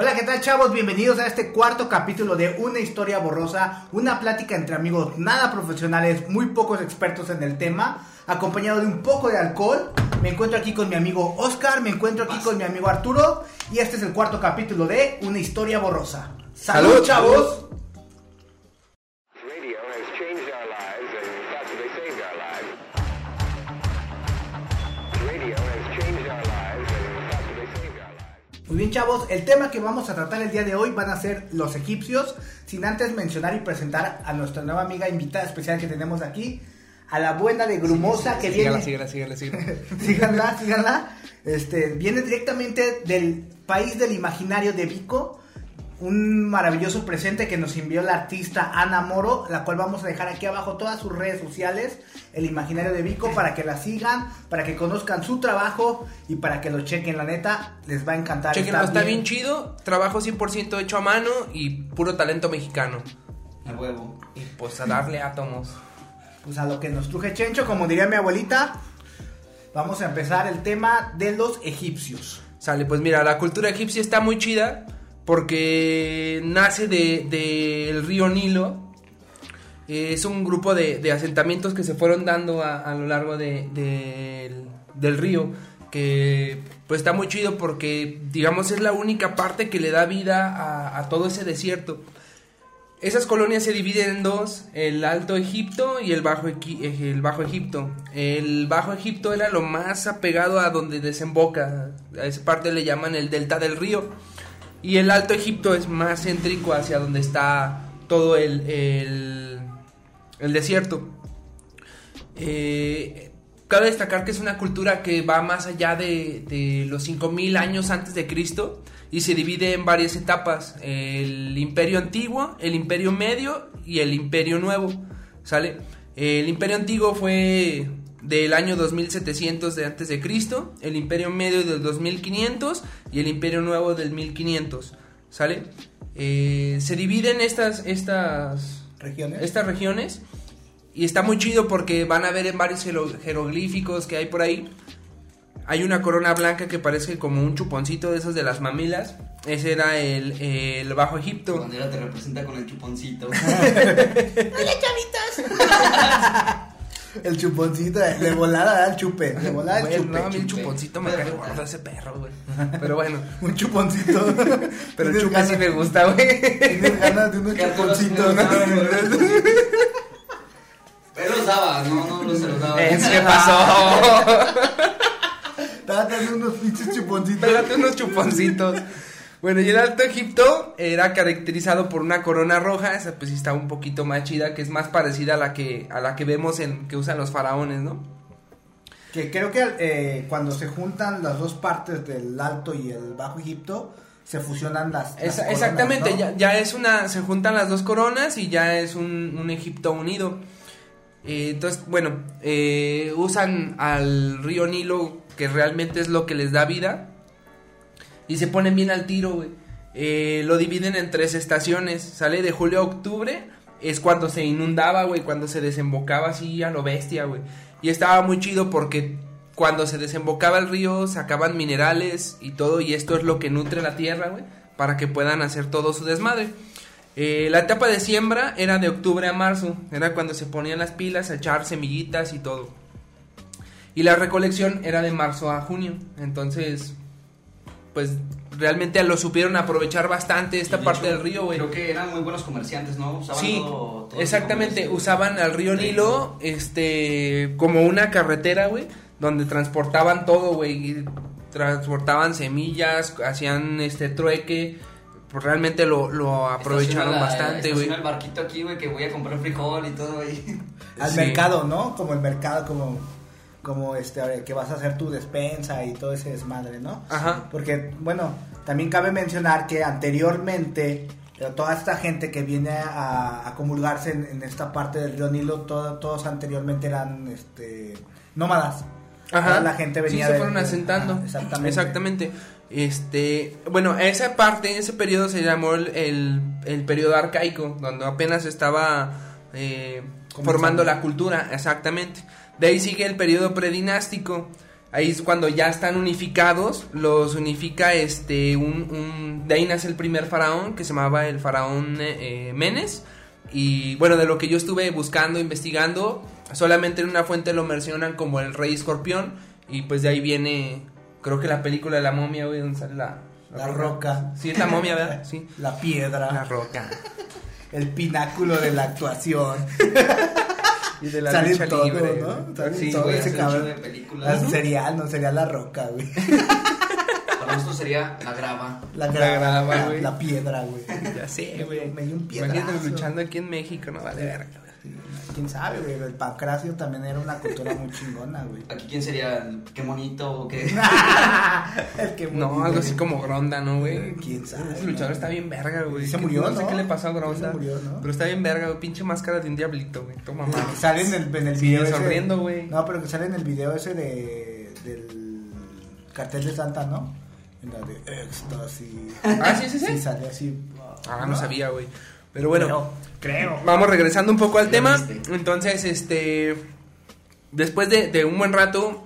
Hola, ¿qué tal chavos? Bienvenidos a este cuarto capítulo de Una historia borrosa, una plática entre amigos nada profesionales, muy pocos expertos en el tema, acompañado de un poco de alcohol. Me encuentro aquí con mi amigo Oscar, me encuentro aquí con mi amigo Arturo y este es el cuarto capítulo de Una historia borrosa. ¡Salud, Salud, chavos! Muy bien chavos, el tema que vamos a tratar el día de hoy van a ser los egipcios, sin antes mencionar y presentar a nuestra nueva amiga invitada especial que tenemos aquí, a la buena de Grumosa que viene... Sígala, sígala, sígala, sígala. síganla, síganla. Este, viene directamente del país del imaginario de Vico. Un maravilloso presente que nos envió la artista Ana Moro, la cual vamos a dejar aquí abajo todas sus redes sociales, el imaginario de Vico, para que la sigan, para que conozcan su trabajo y para que lo chequen. La neta, les va a encantar. Chequenlo, está bien chido. Trabajo 100% hecho a mano y puro talento mexicano. A huevo. Y pues a darle átomos. Pues a lo que nos truje Chencho, como diría mi abuelita, vamos a empezar el tema de los egipcios. Sale, pues mira, la cultura egipcia está muy chida porque nace del de, del río Nilo. Es un grupo de, de asentamientos que se fueron dando a, a lo largo de- del- del río. Que pues está muy chido porque, digamos, es la única parte que le da vida a, todo ese desierto. Esas colonias se dividen en dos, el Alto Egipto y eh, el Bajo Egipto. El Bajo Egipto era lo más apegado a donde desemboca, a esa parte le llaman el delta del río. Y el Alto Egipto es más céntrico hacia donde está todo el, el, desierto. Eh, cabe destacar que es una cultura que va más allá de, de los 5000 años antes de Cristo y se divide en varias etapas: el Imperio Antiguo, el Imperio Medio y el Imperio Nuevo. ¿Sale? El Imperio Antiguo fue del año 2700 de antes de Cristo, el Imperio Medio del 2500 y el Imperio Nuevo del 1500. ¿Sale? Eh, se dividen estas estas Regiones. estas regiones y está muy chido porque van a ver en varios jero- jeroglíficos que hay por ahí. Hay una corona blanca que parece como un chuponcito de esos de las mamilas. Ese era el, el Bajo Egipto. Bandera te representa con el chuponcito. El chuponcito de, de volada da el chupe. De volada el Bueno, chupe. no, a mí el chuponcito me cae gordo ese perro, güey. Pero bueno, Un chuponcito. pero el chupe sí me gusta, güey. Tienes ganas de unos Que chuponcitos, ¿no? Él los daba, no, no, no se los daba. Eh, ¿Qué pasó? Date unos pinches chuponcitos. Pégate unos chuponcitos. Bueno, y el Alto Egipto era caracterizado por una corona roja, esa pues está un poquito más chida, que es más parecida a la que, a la que vemos en que usan los faraones, ¿no? Que creo que eh, cuando se juntan las dos partes del Alto y el Bajo Egipto, se fusionan las. las Esa- coronas, exactamente, ¿no? ya, ya es una, se juntan las dos coronas y ya es un, un Egipto unido. Eh, entonces, bueno, eh, usan al río Nilo, que realmente es lo que les da vida, y se ponen bien al tiro, güey. Eh, lo dividen en tres estaciones, sale de julio a octubre, es cuando se inundaba, güey, cuando se desembocaba así a lo bestia, güey. Y estaba muy chido porque cuando se desembocaba el río sacaban minerales y todo, y esto es lo que nutre la tierra, güey, para que puedan hacer todo su desmadre. Eh, la etapa de siembra era de octubre a marzo, era cuando se ponían las pilas a echar semillitas y todo. Y la recolección era de marzo a junio, entonces, pues realmente lo supieron aprovechar bastante esta De parte hecho, del río, güey. Creo que eran muy buenos comerciantes, ¿no? Usaban Sí, todo- exactamente, usaban al río Nilo, este, como una carretera, güey, donde transportaban todo, güey, transportaban semillas, hacían este trueque, pues realmente lo, lo aprovecharon la- bastante, güey. el barquito aquí, güey, que voy a comprar frijol y todo ahí. Al Sí. mercado, ¿no? Como el mercado, como. Como este, que vas a hacer tu despensa y todo ese desmadre, ¿no? Ajá. Porque, bueno, también cabe mencionar que anteriormente eh, toda esta gente que viene a, a comulgarse en, en esta parte del río Nilo, todo- todos anteriormente eran este, nómadas. Ajá. Toda la gente venía sí, se fueron de- asentando. exactamente. Exactamente. Este, bueno, esa parte, ese periodo se llamó el, el, el periodo arcaico, donde apenas estaba eh, formando la cultura, exactamente. De ahí sigue el periodo predinástico. Ahí es cuando ya están unificados, los unifica este un, un de ahí nace el primer faraón que se llamaba el faraón eh, Menes y bueno, de lo que yo estuve buscando, investigando, solamente en una fuente lo mencionan como el rey escorpión y pues de ahí viene creo que la película de la momia, güey, donde sale la La roca. Sí, es la momia, ¿verdad? Sí. La piedra. La roca. El pináculo de la actuación. Y de la Sale lucha todo, libre, ¿no? güey. Sale Sí, todo güey, ese cabrón. de películas. Ah, Serial, no sería la roca, güey. Para nosotros sería la grava. La La grava, grava, la, güey. la piedra, güey. Ya sé, güey. Me dio un Imagínate piedrazo. luchando aquí en México, no vale verga. Sí, Quién sabe, güey. El pancracio también era una cultura muy chingona, güey. Aquí quién sería el qué bonito o qué. El que No, murió, algo así como Gronda, ¿no, güey? ¿Quién sabe, Ese luchador no? está bien verga, güey. Se murió, No sé ¿no? qué le pasó a Gronda. Se murió, ¿no? Pero está bien verga, güey. Pinche máscara de un diablito, güey. Toma madre. sale en el, en el Sí, video ese- sonriendo, güey. No, pero que sale en el video ese de del cartel de Santa, ¿no? En la de éxtasis. Ah, sí, sí, sí. Sí, sale así. Ah, no sabía, güey. Pero bueno. Creo, creo. Vamos regresando un poco al tema. viste. Entonces, este. Después de, de un buen rato,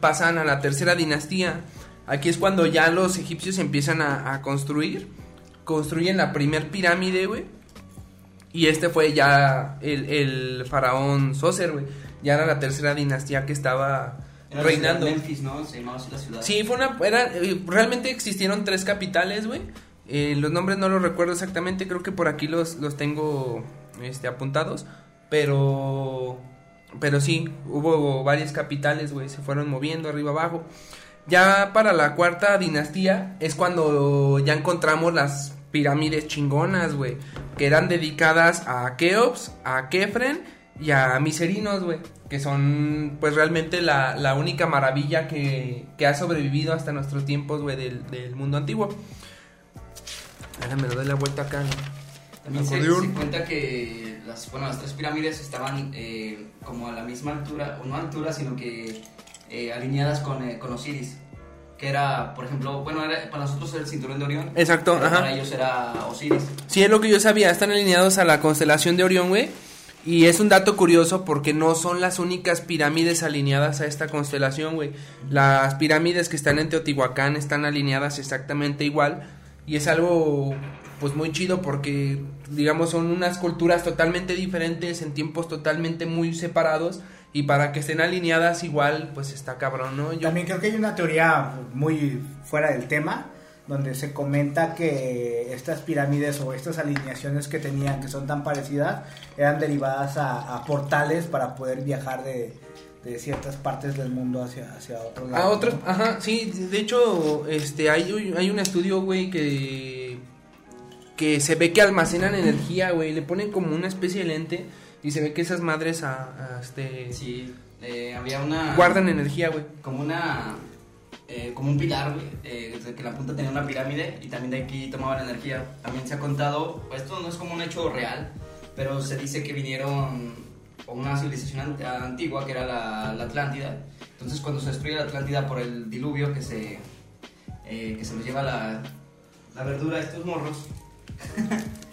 pasan a la tercera dinastía. Aquí es cuando ya los egipcios empiezan a, a construir. Construyen la primer pirámide, güey. Y este fue ya el, el faraón Sócer, güey. Ya era la tercera dinastía que estaba Era reinando. Memphis, ¿no? Se llamaba así la ciudad. Sí, fue una. Era, eh, realmente existieron tres capitales, güey. Eh, los nombres no los recuerdo exactamente, creo que por aquí los, los tengo este, apuntados. Pero. Pero sí, hubo varias capitales, güey. Se fueron moviendo arriba abajo. Ya para la cuarta dinastía es cuando ya encontramos las pirámides chingonas, güey. Que eran dedicadas a Keops, a Kefren y a Miserinos, güey. Que son pues realmente la, la única maravilla que, que ha sobrevivido hasta nuestros tiempos, güey, del, del mundo antiguo. Ahora me lo doy la vuelta acá, ¿no? También se, se cuenta que las, bueno, las tres pirámides estaban eh, como a la misma altura, o no altura, sino que eh, alineadas con, eh, con Osiris. Que era, por ejemplo, bueno, era, para nosotros era el cinturón de Orión. Exacto, ajá. Para ellos era Osiris. Sí, es lo que yo sabía, están alineados a la constelación de Orión, güey. Y es un dato curioso porque no son las únicas pirámides alineadas a esta constelación, güey. Las pirámides que están en Teotihuacán están alineadas exactamente igual. Y es algo, pues, muy chido porque, digamos, son unas culturas totalmente diferentes, en tiempos totalmente muy separados. Y para que estén alineadas igual, pues está cabrón, ¿no? También creo que hay una teoría muy fuera del tema, donde se comenta que estas pirámides o estas alineaciones que tenían, que son tan parecidas, eran derivadas a portales para poder viajar de, de ciertas partes del mundo hacia, hacia otro lado. A otros, ¿no? ajá, sí, de hecho, este, hay, un- hay un estudio, güey, que, que se ve que almacenan energía, güey, le ponen como una especie de lente y se ve que esas madres, a, a, este, Sí, eh, había una. guardan energía, güey. Como una. eh, como un pilar, güey. eh, desde que la punta tenía una pirámide y también de aquí tomaban energía. También se ha contado, esto no es como un hecho real, pero se dice que vinieron a una civilización ant- antigua que era la, la Atlántida. Entonces, cuando se destruye la Atlántida por el diluvio que se, eh, que se los lleva la, la verdura a estos morros,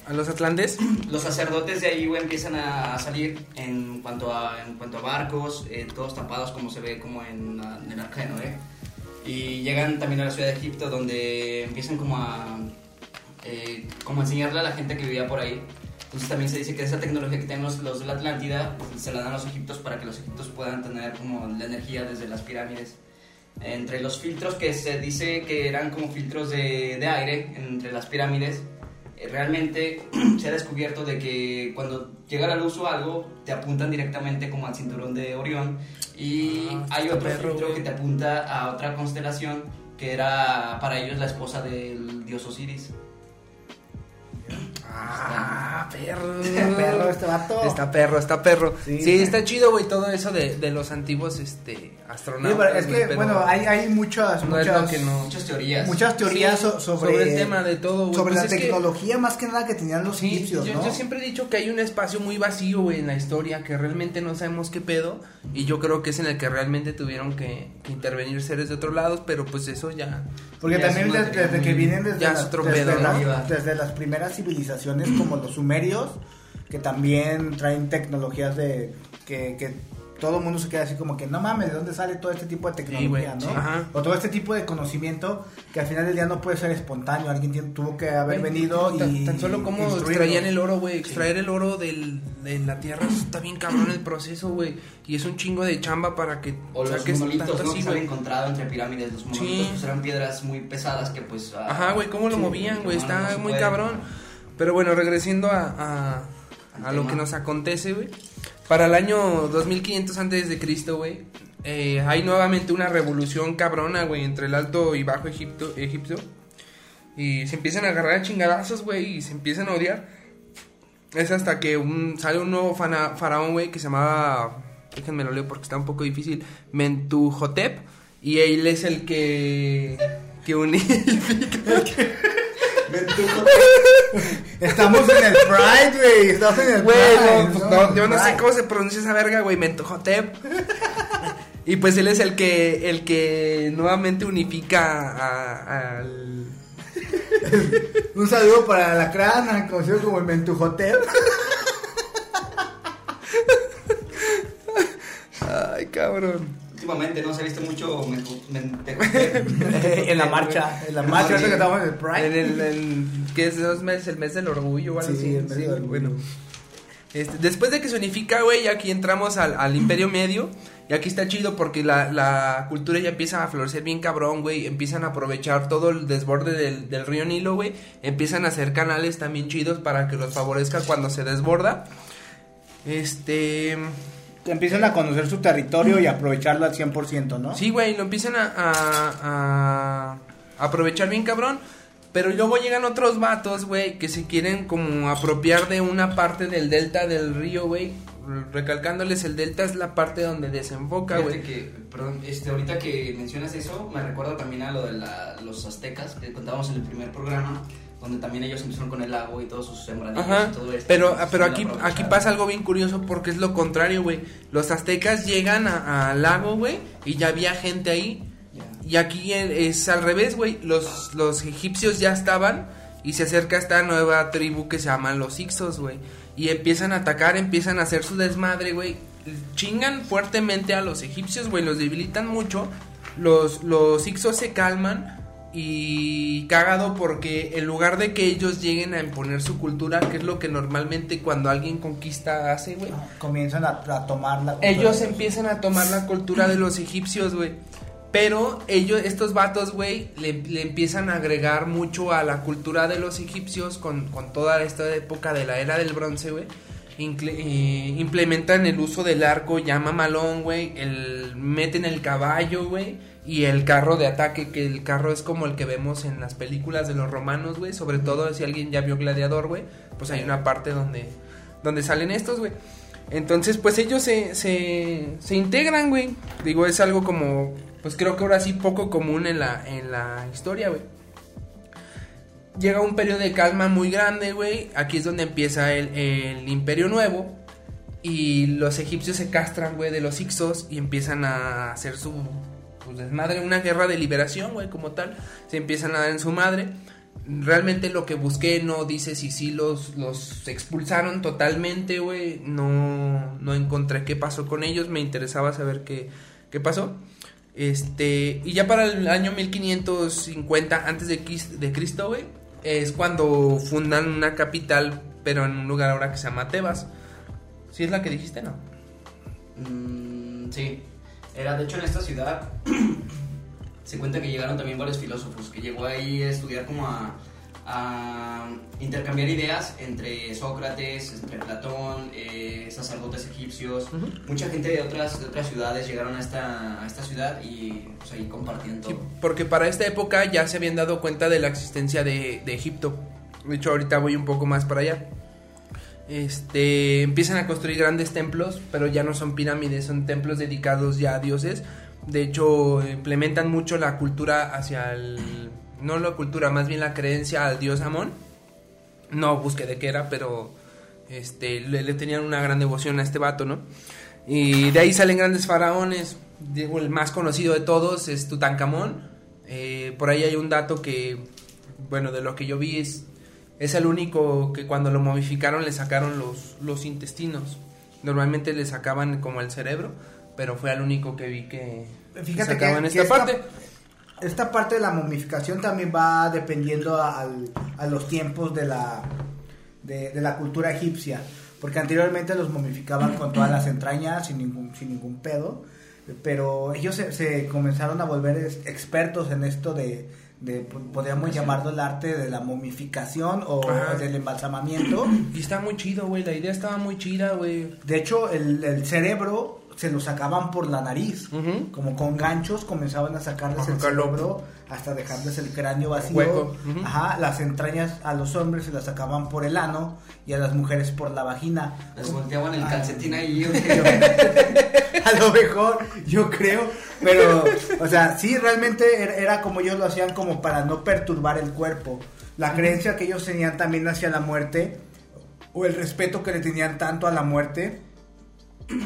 A los atlantes, los sacerdotes de ahí, güey, empiezan a, a salir en cuanto a, en cuanto a barcos, eh, todos tapados como se ve como en, la- en el arca de Noé. Y llegan también a la ciudad de Egipto donde empiezan como a, eh, como a enseñarle a la gente que vivía por ahí. Entonces también se dice que esa tecnología que tienen los, de la Atlántida pues, se la dan a los egiptos para que los egiptos puedan tener como la energía desde las pirámides. Entre los filtros que se dice que eran como filtros de, de aire entre las pirámides, eh, realmente se ha descubierto de que cuando llega la luz o algo, te apuntan directamente como al cinturón de Orión y Ah, hay otro perro, filtro güey. que te apunta a otra constelación que era para ellos la esposa del dios Osiris. Ah, perro. Perro este vato. Está perro, está perro. Sí, Sí. está chido, güey, todo eso de, de los antiguos este, Sí, astronautas. pero es que, pero bueno, hay, hay muchas, no muchas, lo que no. Muchas teorías. muchas teorías Sí, sobre, sobre el tema de todo, güey. sobre Pues la que- tecnología más que nada que tenían los Sí, egipcios, yo, ¿no? yo siempre he dicho que hay un espacio muy vacío, güey, en la historia, que realmente no sabemos qué pedo, y yo creo que es en el que realmente tuvieron que, que intervenir seres de otros lados, pero pues eso ya... Porque Ya también desde, que vienen desde, ya es las, otro desde, pedo, las- ¿no? desde las primeras civilizaciones como los sumerios, que también traen tecnologías de que, que todo el mundo se queda así como que no mames, ¿de dónde sale todo este tipo de tecnología, güey, no? sí. Ajá. O todo este tipo de conocimiento que al final del día no puede ser espontáneo, alguien tiene- tuvo que haber Güey, venido tan, y tan solo como instruirlo. extraían el oro, güey. Extraer el oro del, de la tierra está bien cabrón el proceso, güey. Y es un chingo de chamba para que O los monolitos, tanto ¿no? así, que se han encontrado entre pirámides. Los monolitos Sí. pues, eran piedras muy pesadas que pues... ah, Ajá, güey, cómo lo sí, movían, güey. Está muy puede. cabrón. Pero bueno, regresando a, a, lo que nos acontece, güey. Para el año 2500 antes de Cristo, güey, eh, hay nuevamente una revolución cabrona, güey, entre el Alto y Bajo Egipto, Egipto. Y se empiezan a agarrar a chingadazos, güey, y se empiezan a odiar. Es hasta que un, sale un nuevo fana- faraón, güey, que se llamaba, déjenme lo leo porque está un poco difícil, Mentuhotep. Y él es el que, que unifica. Estamos en el Pride, güey. Estamos en el Güey, Pride. no, ¿no? no, yo no sé cómo se pronuncia esa verga, güey, Mentuhotep. y pues él es el que, el que nuevamente unifica a- al... Un saludo para la crana, conocido como el Mentujotep. Ay, cabrón. Últimamente no se ha visto mucho... men- en la marcha, en la marcha, que estamos en el Pride. En el, ¿qué es dos meses? El mes del orgullo o algo Sí, así. el mes del orgullo. bueno. Este, después de que se unifica, güey, aquí entramos al, al Imperio Medio. Y aquí está chido porque la, la cultura ya empieza a florecer bien cabrón, güey. Empiezan a aprovechar todo el desborde del, del río Nilo, güey. Empiezan a hacer canales también chidos para que los favorezca cuando se desborda. Este... Empiezan a conocer su territorio y aprovecharlo al 100%, ¿no? Sí, güey, lo empiezan a, a- a aprovechar bien cabrón. Pero luego llegan otros vatos, güey, que se quieren como apropiar de una parte del delta del río, güey. Recalcándoles, el delta es la parte donde desemboca, güey. que, perdón, este, ahorita que mencionas eso, me recuerda también a lo de la- los aztecas, que contábamos en el primer programa, donde también ellos empezaron con el lago y todos sus sembradíos Ajá, y todo esto. pero, Entonces, pero aquí, aquí pasa algo bien curioso porque es lo contrario, güey. Los aztecas llegan al lago, güey, y ya había gente ahí. Ya. Y aquí es al revés, güey. Los, los egipcios ya estaban y se acerca esta nueva tribu que se llaman los Ixos, güey. Y empiezan a atacar, empiezan a hacer su desmadre, güey. Chingan fuertemente a los egipcios, güey. Los debilitan mucho. Los, los Ixos se calman. Y cagado porque en lugar de que ellos lleguen a imponer su cultura, que es lo que normalmente cuando alguien conquista hace, güey. Comienzan a, a tomar la cultura Ellos empiezan a tomar la cultura de los egipcios, güey. Pero ellos, estos vatos, güey, le, le empiezan a agregar mucho a la cultura de los egipcios con, con toda esta época de la era del bronce, güey. Eh, implementan el uso del arco llama malón, güey. El, meten el caballo, güey. Y el carro de ataque, que el carro es como el que vemos en las películas de los romanos, güey. Sobre todo si alguien ya vio Gladiador, güey. Pues hay una parte donde, donde salen estos, güey. Entonces, pues ellos se, se, se integran, güey. Digo, es algo como, pues creo que ahora sí poco común en la, en la historia, güey. Llega un periodo de calma muy grande, güey. Aquí es donde empieza el, el imperio nuevo. Y los egipcios se castran, güey, de los Ixos y empiezan a hacer su pues, desmadre, una guerra de liberación, güey, como tal. Se empiezan a dar en su madre. Realmente lo que busqué no dice si sí los, los expulsaron totalmente, güey. No, no encontré qué pasó con ellos. Me interesaba saber qué, qué pasó. Este, y ya para el año 1550 antes de, Cristo, güey, es cuando fundan una capital, pero en un lugar ahora que se llama Tebas. ¿Sí es la que dijiste, no? Mm, sí, era de hecho en esta ciudad. se cuenta que llegaron también varios filósofos, que llegó ahí a estudiar como a, a intercambiar ideas entre Sócrates, entre Platón, eh, sacerdotes egipcios. Ujú. Mucha gente de otras, de otras ciudades llegaron a esta, a esta ciudad y pues ahí compartían todo. Sí, porque para esta época ya se habían dado cuenta de la existencia de, de Egipto. De hecho, ahorita voy un poco más para allá. Este, empiezan a construir grandes templos, pero ya no son pirámides, son templos dedicados ya a dioses. De hecho, implementan mucho la cultura hacia el... No la cultura, más bien la creencia al dios Amón. No busqué de qué era, pero este, le, le tenían una gran devoción a este vato, ¿no? Y de ahí salen grandes faraones. Digo, el más conocido de todos es Tutankamón. Eh, por ahí hay un dato que, bueno, de lo que yo vi es, es el único que cuando lo momificaron le sacaron los, los intestinos. Normalmente le sacaban como el cerebro, pero fue al único que vi que Fíjate sacaban que- esta que esta- parte. Esta parte de la momificación también va dependiendo al- a los tiempos de la, de, de la cultura egipcia. Porque anteriormente los momificaban con todas las entrañas sin ningún, sin ningún pedo. Pero ellos se, se comenzaron a volver expertos en esto de, de, podríamos llamarlo el arte de la momificación o Ajá. del embalsamamiento. Y está muy chido, güey. La idea estaba muy chida, güey. De hecho, el, el cerebro se lo sacaban por la nariz. Ujú. Como con ganchos comenzaban a sacarles el cerebro hasta dejarles el cráneo vacío. Hueco. Ujú. Ajá, las entrañas a los hombres se las sacaban por el ano y a las mujeres por la vagina. Les volteaban el Ah. calcetín ahí. a lo mejor, yo creo. Pero, o sea, sí, realmente era, era como ellos lo hacían como para no perturbar el cuerpo. La creencia que ellos tenían también hacia la muerte, o el respeto que le tenían tanto a la muerte,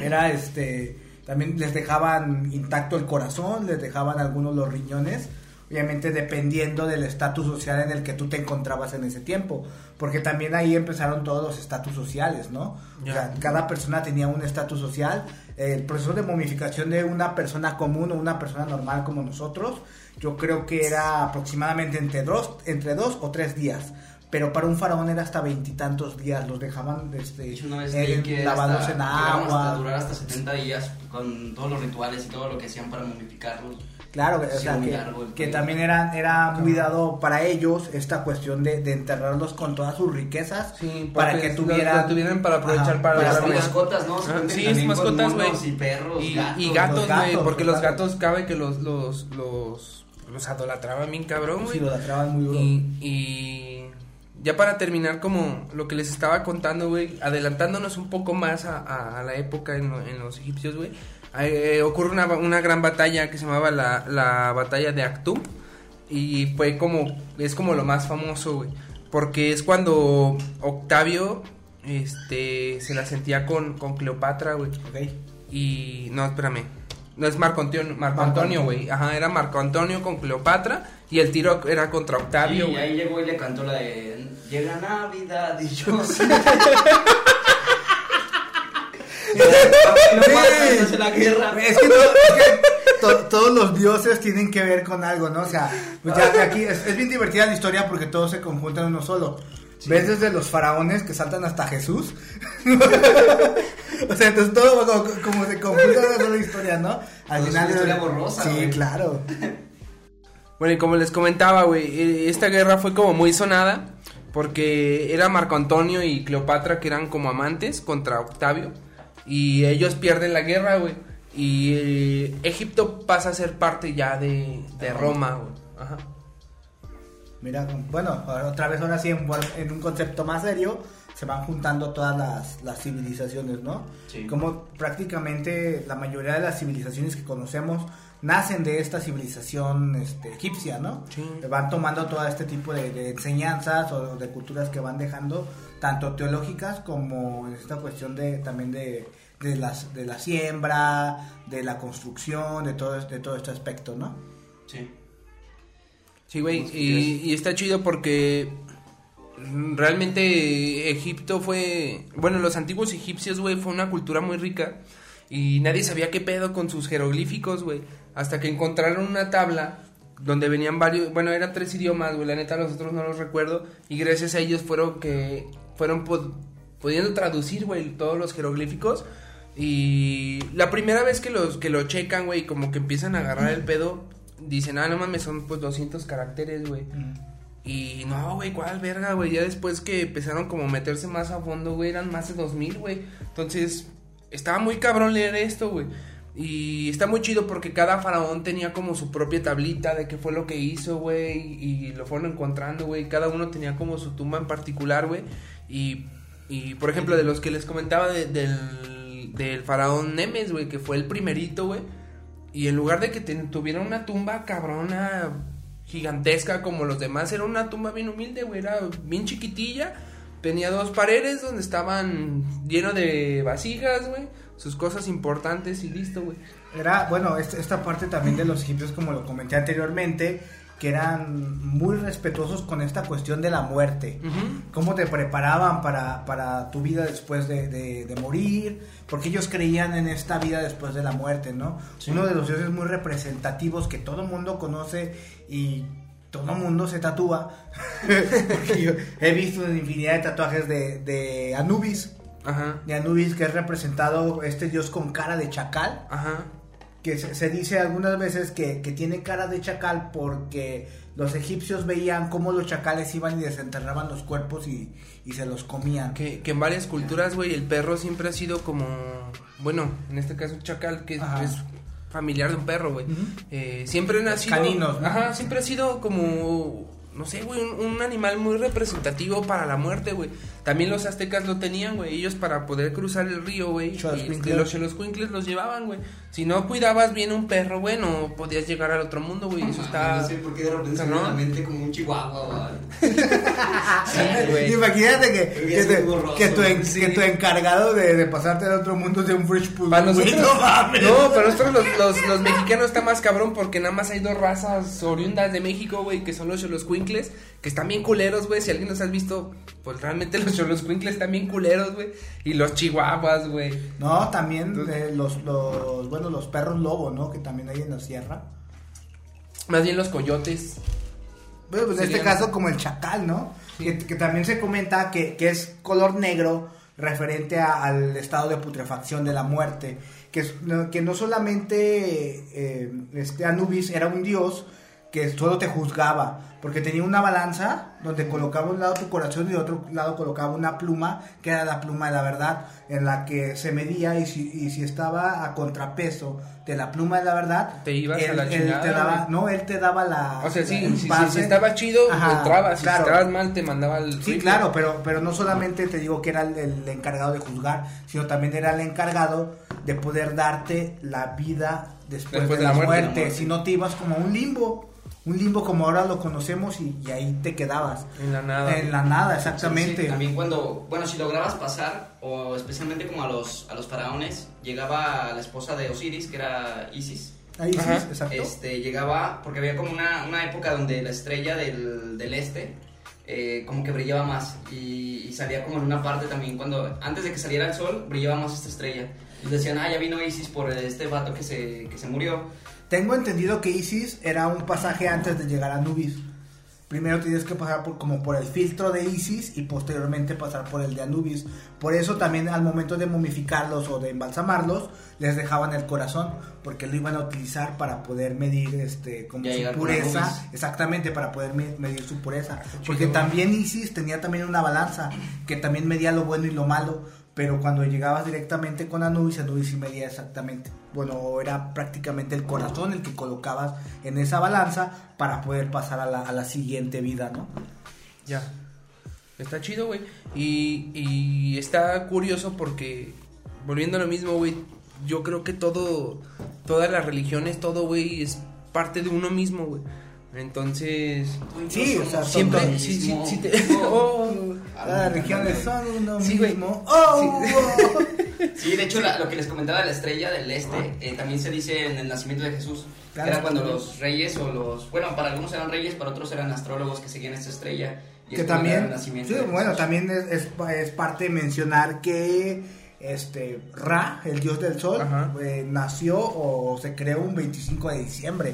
era este. También les dejaban intacto el corazón, les dejaban algunos los riñones. Obviamente dependiendo del estatus social en el que tú te encontrabas en ese tiempo. Porque también ahí empezaron todos los estatus sociales, ¿no? O sea, cada persona tenía un estatus social. El proceso de momificación de una persona común o una persona normal como nosotros, yo creo que era aproximadamente entre dos, entre dos o tres días. Pero para un faraón era hasta veintitantos días. Los dejaban este, De hecho, una vez eh, que lavados hasta- en llegaron hasta agua. durar hasta 70 días con todos los rituales y todo lo que hacían para momificarlos. Claro, o Sí, sea, que, que también era, era muy dado para ellos esta cuestión de, de enterrarlos con todas sus riquezas Sí, para que lo- tuvieran, lo tuvieran para aprovechar Ajá, para Pues la hasta vida. mascotas, ¿no? Meten sí, con mascotas, güey. Y perros, Y, gatos. y gatos, los güey, porque los los gatos. gatos cabe que los los los los adolatraban bien cabrón, güey. Sí, lo latraban muy duro. Y, y ya para terminar como lo que les estaba contando, güey, adelantándonos un poco más a, a- a la época en, lo- en los egipcios, güey, eh, ocurre una, una gran batalla que se llamaba la, la batalla de Actum y fue como, es como lo más famoso, güey, porque es cuando Octavio, este, se la sentía con, con Cleopatra, güey. Y no, espérame. No es Marco Antonio, Marco Antonio, güey. Ajá, era Marco Antonio con Cleopatra y el tiro era contra Octavio, y ahí llegó y le cantó la de Llega Navidad y yo Sí. la guerra. Es que, no- es que to- todos los dioses tienen que ver con algo, ¿no? O sea, pues ya aquí es, es bien divertida la historia porque todos se conjuntan en uno solo. ¿Ves desde los faraones que saltan hasta Jesús? o sea, entonces todo como, como se en una sola historia, ¿no? Al Pues es una historia borrosa, Sí, güey. claro. Bueno, y como les comentaba, güey, eh, esta guerra fue como muy sonada porque era Marco Antonio y Cleopatra que eran como amantes contra Octavio y ellos pierden la guerra, güey. Y eh, Egipto pasa a ser parte ya de, de Roma, güey. Ajá. Mira, bueno, otra vez ahora sí en, en un concepto más serio se van juntando todas las, las civilizaciones, ¿no? Sí. Como prácticamente la mayoría de las civilizaciones que conocemos nacen de esta civilización este, egipcia, ¿no? Sí. Van tomando todo este tipo de, de enseñanzas o de culturas que van dejando, tanto teológicas como en esta cuestión de también de, de, las, de la siembra, de la construcción, de todo, de todo este aspecto, ¿no? Sí. Sí, güey, y, y está chido porque realmente Egipto fue, bueno, los antiguos egipcios, güey, fue una cultura muy rica y nadie sabía qué pedo con sus jeroglíficos, güey, hasta que encontraron una tabla donde venían varios, bueno, eran tres idiomas, güey, la neta los otros no los recuerdo y gracias a ellos fueron que fueron pod- pudiendo traducir, güey, todos los jeroglíficos y la primera vez que los que lo checan, güey, como que empiezan a agarrar el pedo, dicen, "Ah, no mames, son pues 200 caracteres, güey." Y no, güey, ¿cuál verga, güey? Ya después que empezaron como a meterse más a fondo, güey, eran más de 2000, güey. Entonces, estaba muy cabrón leer esto, güey. Y está muy chido porque cada faraón tenía como su propia tablita de qué fue lo que hizo, güey. Y lo fueron encontrando, güey. Cada uno tenía como su tumba en particular, güey. Y, y, por ejemplo, de los que les comentaba de- del, del faraón Nemes, güey, que fue el primerito, güey. Y en lugar de que tuviera una tumba cabrona, gigantesca como los demás, era una tumba bien humilde, güey. Era bien chiquitilla. Tenía dos paredes donde estaban lleno de vasijas, güey. Sus cosas importantes y listo, güey. Era, bueno, este- esta parte también de los egipcios, como lo comenté anteriormente, que eran muy respetuosos con esta cuestión de la muerte. Ujú. Cómo te preparaban para, para tu vida después de, de- de morir, porque ellos creían en esta vida después de la muerte, ¿no? Sí. Uno de los dioses muy representativos que todo el mundo conoce y todo el mundo se tatúa. Porque yo he visto una infinidad de tatuajes de, de Anubis, Ajá. de Anubis que es representado este dios con cara de chacal Ajá. Que se, se dice algunas veces que, que tiene cara de chacal porque los egipcios veían cómo los chacales iban y desenterraban los cuerpos y, y se los comían. Que, que en varias culturas, güey, el perro siempre ha sido como, bueno, en este caso un chacal, que es, Ajá. es familiar de un perro, güey. Eh, siempre ha nacido... Caninos, ¿no? Ajá, siempre ha sido como, no sé, güey, un, un animal muy representativo para la muerte, güey. También los aztecas lo tenían, güey. Ellos para poder cruzar el río, güey, este, los xoloscuincles los llevaban, güey. Si no cuidabas bien un perro, güey, no podías llegar al otro mundo, güey. Eso está... No sé por qué de repente ¿No? la mente como un chihuahua. Sí, güey. Imagínate que, que te- borroso, que tu, en- sí. que tu encargado de, de pasarte al otro mundo sea un fresh food. Para güey, nosotros, no mames. no, para nosotros los, los, los mexicanos está más cabrón porque nada más hay dos razas oriundas de México, güey, que son los choloscuincles, que están bien culeros, güey. Si alguien los has visto, pues realmente los choloscuincles están bien culeros, güey. Y los chihuahuas, güey. No, también Entonces- eh, los, los, bueno, los perros lobo, ¿no? Que también hay en la sierra. Más bien los coyotes. Bueno, pues en este caso como el chacal, ¿no? Sí. Que, que también se comenta que, que es color negro referente a- al estado de putrefacción de la muerte. Que, que no solamente eh, este Anubis era un dios que solo te juzgaba, porque tenía una balanza donde colocaba un lado tu corazón y de otro lado colocaba una pluma, que era la pluma de la verdad, en la que se medía y si, y si estaba a contrapeso de la pluma de la verdad, Te ibas a la él chingada, te daba, güey. no, él te daba la... O sea, sí, si, si- pase. si estaba chido, Ajá, entrabas. claro. Si estabas mal, te mandaba al. Sí, rifle. claro, pero, pero no solamente te digo que era el, el encargado de juzgar, sino también era el encargado de poder darte la vida después, Después de, la, muerte, la muerte. Si no te ibas como a un limbo, un limbo como ahora lo conocemos y, y ahí te quedabas. En la nada. En la nada, exactamente. Sí, también cuando, bueno, si lograbas pasar, o especialmente como a los, a los faraones, llegaba la esposa de Osiris, que era Isis. Ahí sí, Ajá. exacto. Este, llegaba, porque había como una, una época donde la estrella del, del este eh, como que brillaba más y, y salía como en una parte también cuando, antes de que saliera el sol, brillaba más esta estrella. Y decían, ah, ya vino Isis por este vato que se, que se murió. Tengo entendido que Isis era un pasaje antes de llegar a Anubis. Primero tienes que pasar por, como por el filtro de Isis y posteriormente pasar por el de Anubis. Por eso también al momento de momificarlos o de embalsamarlos, les dejaban el corazón, porque lo iban a utilizar para poder medir este como Ya su pureza. Exactamente, para poder me- medir su pureza. Porque también Isis tenía también una balanza que también medía lo bueno y lo malo. Pero cuando llegabas directamente con Anubis, Anubis sí medía exactamente, bueno, era prácticamente el corazón el que colocabas en esa balanza para poder pasar a la, a la siguiente vida, ¿no? Ya. Está chido, güey. Y, y está curioso porque, volviendo a lo mismo, güey, yo creo que todo, todas las religiones, todo, güey, es parte de uno mismo, güey. Entonces, Sí, o sea, siempre, sí, sí, sí te- Oh. Oh. Las regiones son uno Sí, mismo. ¡Oh! Sí, de hecho, la- lo que les comentaba de la estrella del este, eh, también se dice en el nacimiento de Jesús. que Claro. Era cuando los reyes o los. Bueno, para algunos eran reyes, para otros eran astrólogos que seguían esta estrella. Y que también, sí, bueno, también es, es, es parte de mencionar que este Ra, el dios del sol, eh, nació o se creó un 25 de diciembre.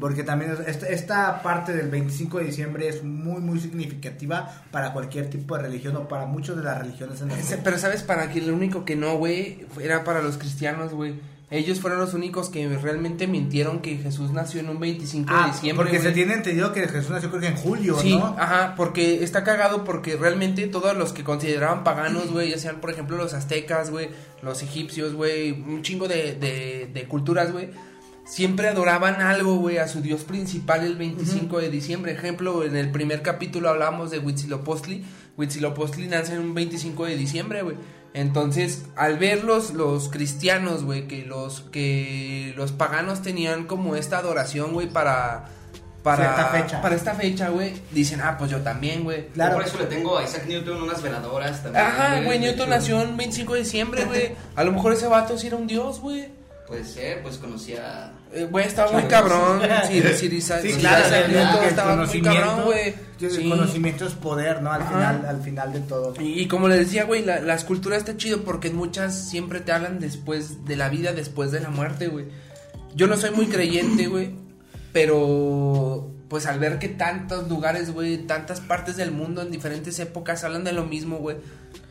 Porque también es- esta, esta parte del 25 de diciembre es muy, muy significativa para cualquier tipo de religión o para muchas de las religiones en mundo. Pero sabes, para que lo único que no, güey, era para los cristianos, güey. Ellos fueron los únicos que realmente mintieron que Jesús nació en un 25 de Ah, diciembre. porque se tiene entendido que Jesús nació creo que en julio, Sí, ¿no? ajá, porque está cagado porque realmente todos los que consideraban paganos, güey, ya sean por ejemplo los aztecas, güey, los egipcios, güey, un chingo de, de, de culturas, güey, siempre adoraban algo, güey, a su dios principal el 25 de diciembre. Ejemplo, en el primer capítulo hablábamos de Huitzilopochtli, Huitzilopochtli nace en un 25 de diciembre, güey. Entonces, al ver los, los cristianos, güey, que los, que los paganos tenían como esta adoración, güey, para... Para Cierta fecha. Para esta fecha, güey. Dicen, ah, pues yo también, güey. Yo Claro. por eso le tengo a Isaac Newton unas veladoras también. Ajá, güey, Newton nació en 25 de diciembre, güey. A lo mejor ese vato sí era un dios, güey. Puede ser, pues conocía... Eh, Güey, estaba muy Sí, cabrón. Sí, Sí, Sí, claro, el- el estaba muy cabrón, güey. el Sí. conocimiento es poder, ¿no? Al Ajá. final, al final de todo. Y, y como les decía, güey, la, la escultura está chido porque muchas siempre te hablan después de la vida, después de la muerte, güey. Yo no soy muy creyente, güey, pero pues al ver que tantos lugares, güey, tantas partes del mundo en diferentes épocas hablan de lo mismo, güey,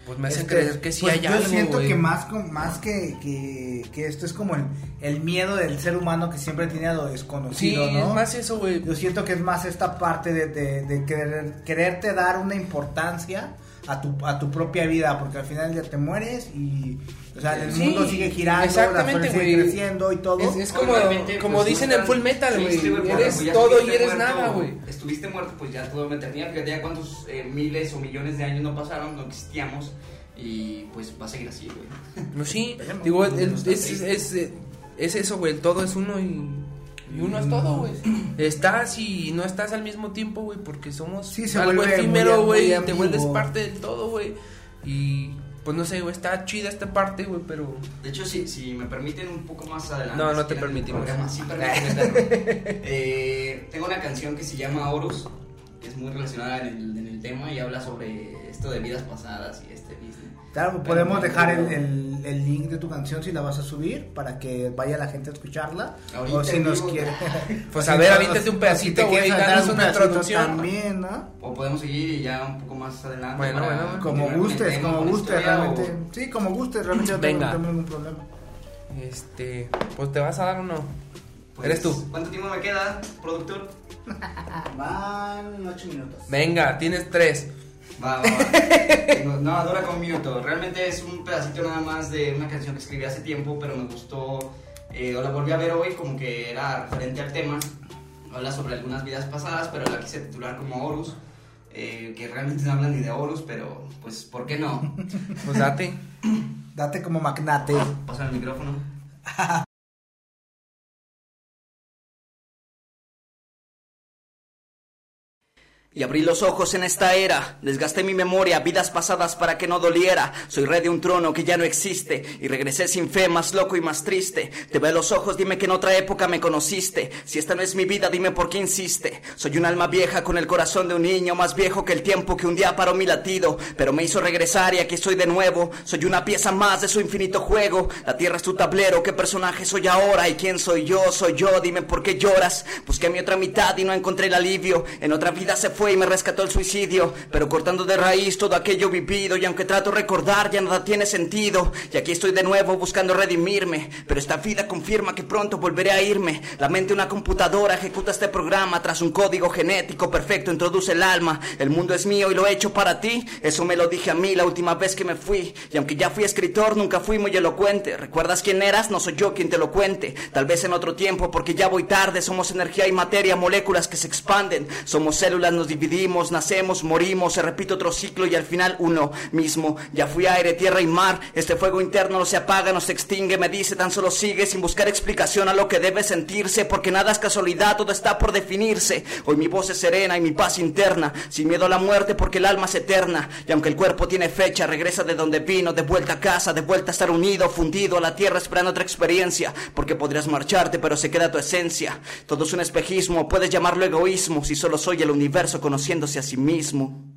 pues me hacen Este, creer que sí pues hay yo algo, siento güey. que más, con- más que, que, que esto es como el, el miedo del ser humano que siempre tiene a lo Sí, desconocido, ¿no? es más eso, güey. Yo siento que es más esta parte de, de- de querer, quererte dar una importancia a tu, a tu propia vida, porque al final ya te mueres y, o sea, el Sí, mundo sigue girando, exactamente, las güey. creciendo y todo. Es- es como, como pues, dicen en Full Metal, güey. sí, eres pues, ya todo y eres muerto, nada, güey. Estuviste muerto, pues ya toda una eternidad. Fíjate ya cuántos eh, miles o millones de años no pasaron, no existíamos. Y pues va a seguir así, güey. No, sí, digo, es, No está es, triste. es, es- es eso, güey, el todo es uno y, y uno es todo, güey. Estás y no estás al mismo tiempo, güey, porque somos Sí, se algo efímero, güey, te vuelves parte del todo, güey. Y pues no sé, güey, está chida esta parte, güey, pero... De hecho, si, si me permiten un poco más adelante. No, no si te permitimos. programa, Sí. Eh, tengo una canción que se llama Horus, es muy relacionada en el, en el tema y habla sobre esto de vidas pasadas y este business. Claro, podemos dejar el, el- el link de tu canción si la vas a subir para que vaya la gente a escucharla. Ahorita o si nos quiere. Pues a ver, aviéntate un pedacito, si te quieres una introducción. También, ¿no? O podemos seguir y ya un poco más adelante. Bueno, para bueno, Como gustes, como gustes, realmente. o- Sí, como gustes, realmente no tengo, ningún problema. Este, pues te vas a dar o no. Pues, Eres tú. ¿Cuánto tiempo me queda, productor? Van ocho minutos. Venga, tienes tres. Va, va, va. No, dura como un minuto. Realmente es un pedacito nada más de una canción que escribí hace tiempo, pero me gustó. Eh, o la volví a ver hoy, como que era referente al tema. Habla sobre algunas vidas pasadas, pero la quise titular como Horus. eh, que realmente no hablan ni de Horus, pero pues, ¿por qué no? Pues date. Date como magnate. Pasa el micrófono. Y abrí los ojos en esta era, desgasté mi memoria, vidas pasadas para que no doliera. Soy rey de un trono que ya no existe y regresé sin fe, más loco y más triste. Te veo los ojos, dime que en otra época me conociste. Si esta no es mi vida, dime por qué insiste. Soy un alma vieja con el corazón de un niño, más viejo que el tiempo que un día paró mi latido, pero me hizo regresar y aquí estoy de nuevo. Soy una pieza más de su infinito juego. La tierra es tu tablero, ¿qué personaje soy ahora? ¿Y quién soy yo? Soy yo, dime por qué lloras. Busqué mi otra mitad y no encontré el alivio. En otra vida se fue y me rescató el suicidio, pero cortando de raíz todo aquello vivido y aunque trato recordar ya nada tiene sentido. Y aquí estoy de nuevo buscando redimirme, pero esta vida confirma que pronto volveré a irme. La mente de una computadora ejecuta este programa tras un código genético perfecto introduce el alma. El mundo es mío y lo he hecho para ti. Eso me lo dije a mí la última vez que me fui. Y aunque ya fui escritor, nunca fui muy elocuente. ¿Recuerdas quién eras? No soy yo quien te lo cuente. Tal vez en otro tiempo, porque ya voy tarde. Somos energía y materia, moléculas que se expanden. Somos células, nos dividimos, nacemos, morimos. Se repite otro ciclo y al final uno mismo. Ya fui aire, tierra y mar. Este fuego interno no se apaga, no se extingue. Me dice, tan solo sigue sin buscar explicación a lo que debe sentirse. Porque nada es casualidad, todo está por definirse. Hoy mi voz es serena y mi paz interna. Sin miedo a la muerte, porque el alma es eterna. Y aunque el cuerpo tiene fecha, regresa de donde vino, de vuelta a casa, de vuelta a estar unido, fundido a la tierra, esperando otra experiencia. Porque podrías marcharte, pero se queda tu esencia. Todo es un espejismo, puedes llamarlo egoísmo, si solo soy el universo conociéndose a sí mismo.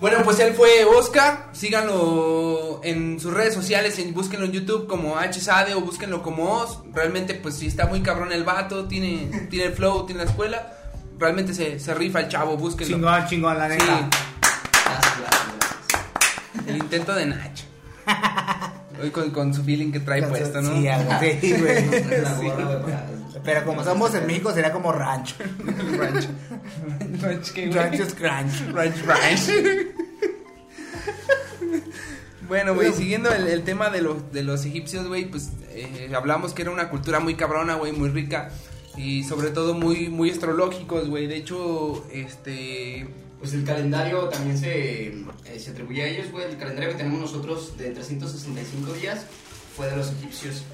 Bueno, pues él fue Oscar. Síganlo en sus redes sociales, en, búsquenlo en YouTube como HSADE o búsquenlo como Oz. Realmente, pues sí está muy cabrón el vato, tiene, tiene el flow, tiene la escuela. Realmente se, se rifa el chavo, búsquenlo. Chingón, chingón, la Sí, neta. Gracias, gracias, el intento de Nacho. Hoy con, con su feeling que trae puesto, ¿no? Sí, algo, sí, Pero como estamos en México, sería como rancho. Ranch. Ranch, ¿qué, güey? Rancho es crunch. Ranch, ranch. Bueno, güey, siguiendo el, el tema de los, de los egipcios, güey, pues eh, hablamos que era una cultura muy cabrona, güey, muy rica y sobre todo muy, muy astrológicos, güey. De hecho, este... Pues el calendario también se, eh, se atribuye a ellos, güey. El calendario que tenemos nosotros de 365 días fue de los egipcios.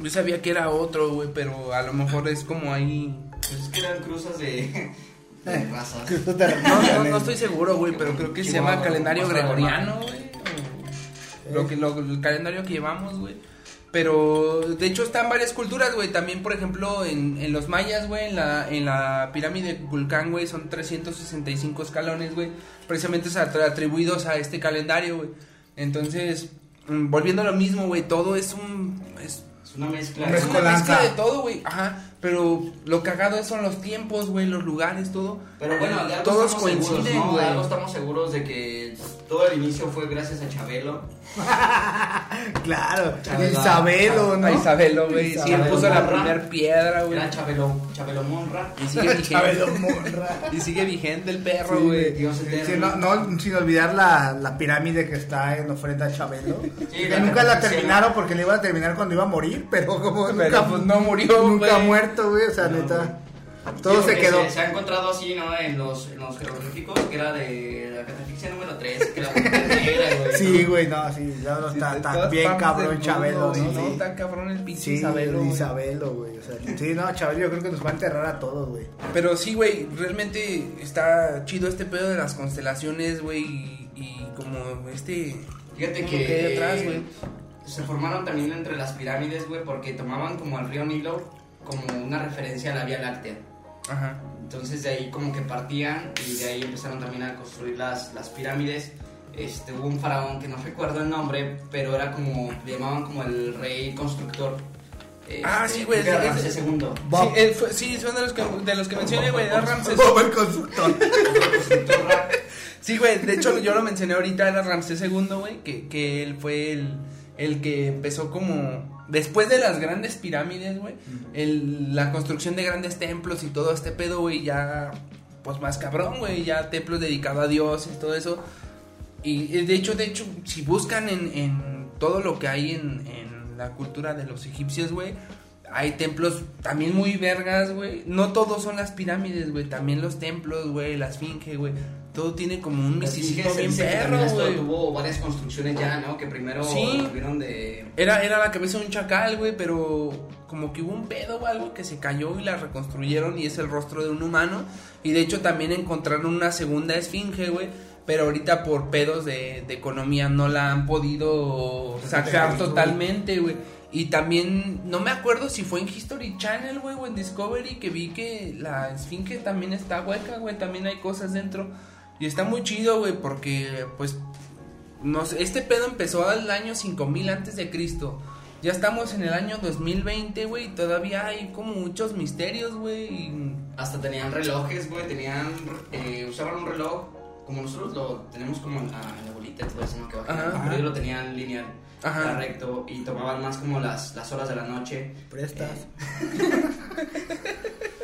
Yo sabía que era otro, güey, pero a lo mejor es como ahí... Pues es que eran cruzas de, de razas. No, no, no estoy seguro, güey, pero creo que se llama calendario gregoriano, güey. o- lo que, lo- el calendario que llevamos, güey. Pero de hecho están varias culturas, güey. También, por ejemplo, en, en los mayas, güey, en la, en la pirámide de Vulcán, güey, son 365 escalones, güey. Precisamente atribuidos a este calendario, güey. Entonces, mm, volviendo a lo mismo, güey, todo es un... Es, Es una mezcla. Una es una mezcolanza. mezcla de todo, güey. Ajá. Pero lo cagado son los tiempos, güey, los lugares, todo. Pero bueno, de algo todos estamos seguros, coinciden, ¿no? De güey. algo estamos seguros de que todo el inicio fue gracias a Chabelo. Claro, Chabela. Isabelo, ¿no? A Isabelo, güey. Sí, él puso la Monra. primer piedra, güey. Era Chabelo, Chabelo Monra. Y sigue vigente. Chabelo Monra. Y sigue vigente el perro, Sí, güey. Dios eterno. Sí, no, no, sin olvidar la, la pirámide que está en ofrenda a Chabelo. que nunca la terminaron porque le iban a terminar cuando iba a morir, pero como Pero, nunca, pues, no murió, nunca güey. Muerto, güey. O sea, No, neta. Sí, Todo se porque quedó. Se, se ha encontrado así, ¿no? En los, en los jeroglíficos, que era de la catafixia número 3, que era negra, güey. Sí, güey, no, sí, ya no Sí, está, está bien cabrón Chabelo, mundo, ¿no? güey, Sí. Está cabrón el pinche Sí, Isabelo, el güey. Isabelo, güey. O sea, sí, no, Chabelo, yo creo que nos va a enterrar a todos, güey. Pero sí, güey, realmente está chido este pedo de las constelaciones, güey, y, y como este... Fíjate lo que, hay detrás, güey. se formaron también entre las pirámides, güey, porque tomaban como el río Nilo como una referencia a la Vía Láctea. Ajá. Entonces de ahí como que partían y de ahí empezaron también a construir las, las pirámides. Este, hubo un faraón que no recuerdo el nombre, pero era como, le llamaban como el rey constructor. Este, Ah, sí, güey, creo que era Ramsés II. Sí, él fue- sí, son de los que, de los que mencioné, güey, era Ramsés. Bob el constructor. Sí, güey, de hecho yo lo mencioné ahorita, era Ramsés II, güey, que, que él fue el, el que empezó como... Después de las grandes pirámides, güey, la construcción de grandes templos y todo este pedo, güey, ya... Pues más cabrón, güey, ya templos dedicados a Dios y todo eso. Y de hecho, de hecho, si buscan en, en todo lo que hay en, en la cultura de los egipcios, güey, hay templos también muy vergas, güey. No todos son las pirámides, güey. También los templos, güey, la esfinge, güey. Todo tiene como un misticismo bien perro, güey. tuvo varias construcciones ya, ¿no? Que primero Sí. tuvieron de... Era, era la cabeza de un chacal, güey, pero como que hubo un pedo o algo que se cayó y la reconstruyeron y es el rostro de un humano. Y de hecho también encontraron una segunda esfinge, güey. Pero ahorita por pedos de, de economía no la han podido sacar totalmente, güey. Y también, no me acuerdo si fue en History Channel, güey, o en Discovery, que vi que la esfinge también está hueca, güey. También hay cosas dentro. Y está muy chido, güey, porque, pues, no sé, este pedo empezó al año 5000 antes de Cristo. Ya estamos en el año 2020, güey, y todavía hay como muchos misterios, güey. y- Hasta tenían relojes, güey, tenían... eh, usaban un reloj, como nosotros lo tenemos como en la, en la bolita y todo eso, ¿no? Que Ajá. girando, pero ellos lo tenían lineal, Ajá. recto, y tomaban más como las, las horas de la noche. Prestas.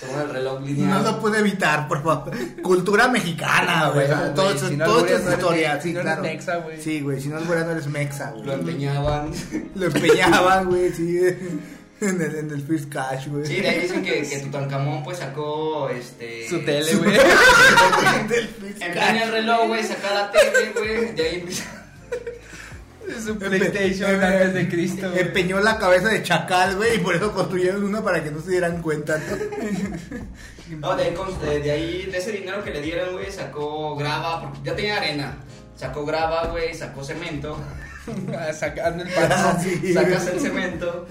Tomaban el reloj No lineal. lo pude evitar, por favor. Cultura mexicana, güey. No, Todas güey, si no no eres historias, me- sí, no eres claro. mexa, güey. Sí, güey, si no albureas no eres mexa, güey. Lo empeñaban. Lo empeñaban, güey, sí. En el, en el First Cash, güey. Sí, de ahí dicen que, que Tutankamón pues sacó este... Su tele, güey. Empeña el reloj, güey, saca la tele, güey, de ahí empieza... Su Empe- PlayStation em- antes de Cristo, güey. Empeñó la cabeza de chacal, güey, y por eso construyeron una para que no se dieran cuenta, ¿no? No, de ahí, de, de ahí, de ese dinero que le dieron, güey, sacó grava, porque ya tenía arena. Sacó grava, güey, sacó cemento. Ah, Sacando el paso. sí, Sacas güey. el cemento.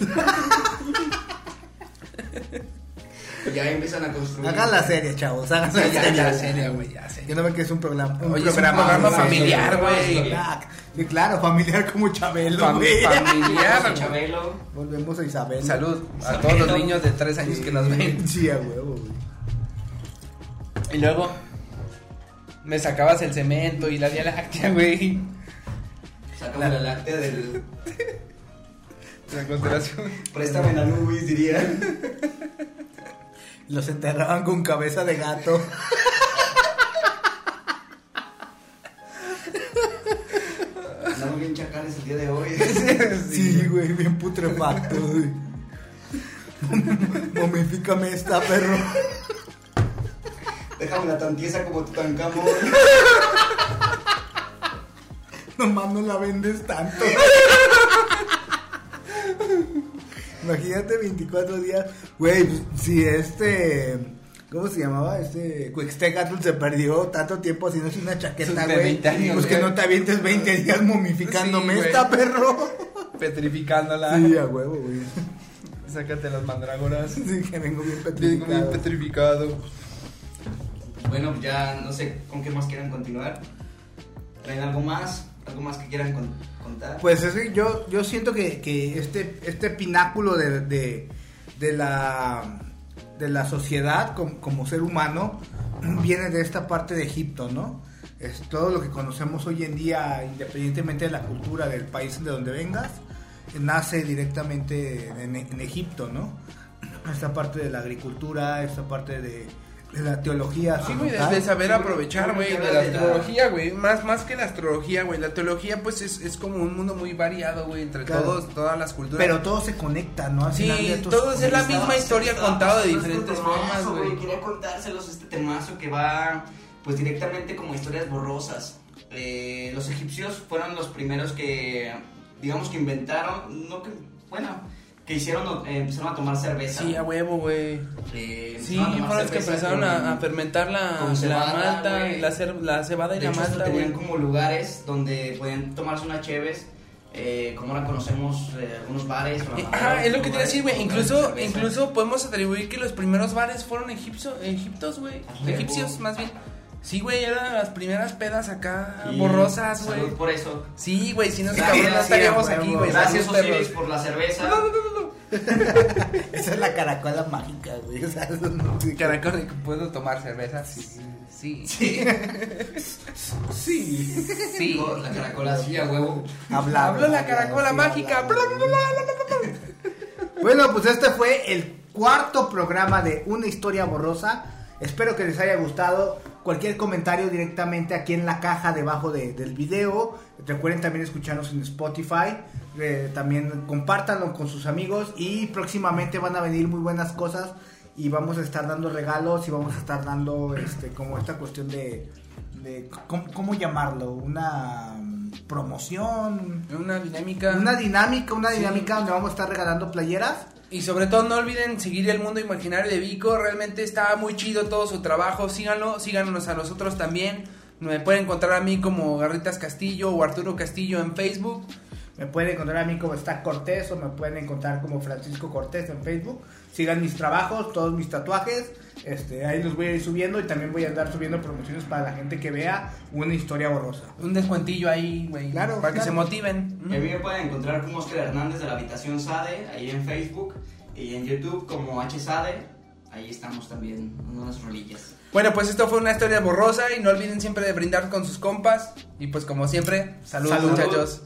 y ya empiezan a construir. Hagan la serie, chavos, hagan la Ya, serie. ya, güey, ya, serio. Yo no veo que es un programa. Un Oye, es un programa familiar, güey. Sí, claro, familiar como Chabelo, Fam- güey. familiar, güey. Chabelo. Volvemos a Isabel. Salud a todos los niños de 3 años que nos ven. Sí, a huevo, güey. Y luego me sacabas el cemento y la Vía Láctea, güey. Sacamos la láctea del. La constelación. Préstame la nubis, diría. Los enterraban con cabeza de gato. Bien chacales el día de hoy. Sí, güey, bien putrefacto, güey. Momifícame esta, perro. Déjame la tantiesa como Tutankamón. Nomás no la vendes tanto. Imagínate 24 días. Güey, pues, si este. ¿Cómo se llamaba? Este Cuixtecatl se perdió tanto tiempo haciéndose una chaqueta, güey. 20 años, Pues que no te avientes 20 días momificándome Sí, güey. esta, perro. Petrificándola. Sí, a huevo, güey. Sácate las mandrágoras. Sí, que vengo bien Vengo bien petrificado. petrificado. Bueno, ya no sé con qué más quieran continuar. ¿Traen algo más? ¿Algo más que quieran con- contar? Pues es que yo, yo siento que, que este, este pináculo de, de, de la, de la sociedad como, ser humano viene de esta parte de Egipto, ¿no? Es todo lo que conocemos hoy en día, independientemente de la cultura del país de donde vengas, nace directamente en, en Egipto, ¿no? Esta parte de la agricultura, esta parte de, de la teología. Sí, güey, tal. de saber aprovechar, güey, de la de astrología, güey. Más, más que la astrología, güey. La teología, pues, es, es como un mundo muy variado, güey, entre Claro. todos, todas las culturas. Pero todo se conecta, ¿no? Al Sí, final de todo es la misma historia contada de este diferentes formas, güey. Quería contárselos este temazo que va, pues directamente como historias borrosas. Eh, los egipcios fueron los primeros que, digamos que inventaron, no que, bueno, que hicieron, eh, empezaron a tomar cerveza. Sí, a huevo, güey. Eh, Sí, fueron los que empezaron con- a, a fermentar la, con la cebada, malta, la, cer- la cebada y De la hecho, malta, tenían como lugares donde podían tomarse unas cheves, eh, como ahora conocemos eh, algunos bares. la madera, es lo que te iba a decir, güey. Incluso, incluso podemos atribuir que los primeros bares fueron egipcio, egiptos, güey. Egipcios, más bien. Sí, güey, eran las primeras pedas acá, borrosas, güey. salud por eso. Sí, güey, si no se cabrón, no estaríamos aquí, güey. Gracias. Osiris, por la cerveza. Esa es la caracola mágica, güey. O sea, eso no Caracol, ¿puedo tomar cerveza? Sí. Sí. Sí. Sí. Sí. Oh, La caracola sí, a huevo. Habla. Habló la caracola sí, mágica. habla. Bla, bla, bla, bla, bla, bla. Bueno, pues este fue el cuarto programa de Una Historia Borrosa. Espero que les haya gustado. Cualquier comentario directamente aquí en la caja debajo de- del video. Recuerden también escucharnos en Spotify. Eh, también compártanlo con sus amigos. Y próximamente van a venir muy buenas cosas. Y vamos a estar dando regalos. Y vamos a estar dando este como esta cuestión de. de ¿cómo, cómo llamarlo? Una mm, promoción. Una dinámica. Una dinámica, una Sí. dinámica donde vamos a estar regalando playeras. Y sobre todo no olviden seguir el mundo imaginario de Vico, realmente está muy chido todo su trabajo, síganlo, síganos a nosotros también. Me pueden encontrar a mí como Garritas Castillo o Arturo Castillo en Facebook. Me pueden encontrar a mí como Stack Cortés o me pueden encontrar como Francisco Cortés en Facebook. Sigan mis trabajos, todos mis tatuajes. Este, ahí los voy a ir subiendo y también voy a andar subiendo promociones para la gente que vea una historia borrosa. Un descuentillo ahí, güey, Claro, para que se motiven. A mí me pueden encontrar como Oscar Hernández de la Habitación Sade, ahí en Facebook. Y en YouTube como H Sade. Ahí estamos también, unas rolillas. Bueno, pues esto fue una historia borrosa y no olviden siempre de brindar con sus compas. Y pues como siempre, saludos Salud. muchachos.